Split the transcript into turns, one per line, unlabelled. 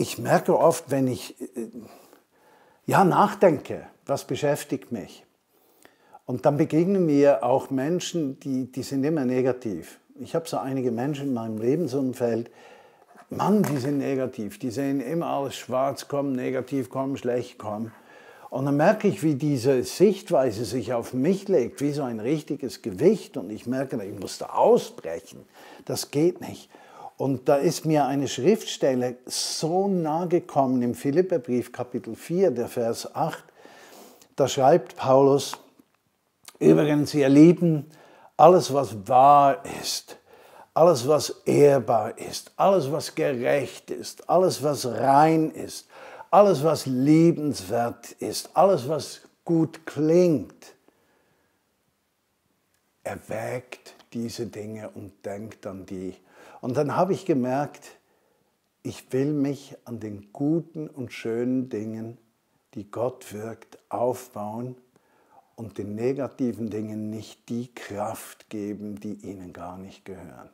ich merke oft, wenn ich äh, ja, nachdenke, was beschäftigt mich. Und dann begegnen mir auch Menschen, die, die sind immer negativ. Ich habe so einige Menschen in meinem Lebensumfeld, Mann, die sind negativ, die sehen immer alles schwarz kommen, negativ kommen, schlecht kommen. Und dann merke ich, wie diese Sichtweise sich auf mich legt, wie so ein richtiges Gewicht. Und ich merke, ich muss da ausbrechen. Das geht nicht. Und da ist mir eine Schriftstelle so nahe gekommen im Philipperbrief Kapitel 4, der Vers 8. Da schreibt Paulus, übrigens, ihr Lieben, alles was wahr ist, alles was ehrbar ist, alles was gerecht ist, alles was rein ist, alles, was liebenswert ist, alles, was gut klingt, erwägt diese Dinge und denkt an die. Und dann habe ich gemerkt, ich will mich an den guten und schönen Dingen, die Gott wirkt, aufbauen und den negativen Dingen nicht die Kraft geben, die ihnen gar nicht gehören.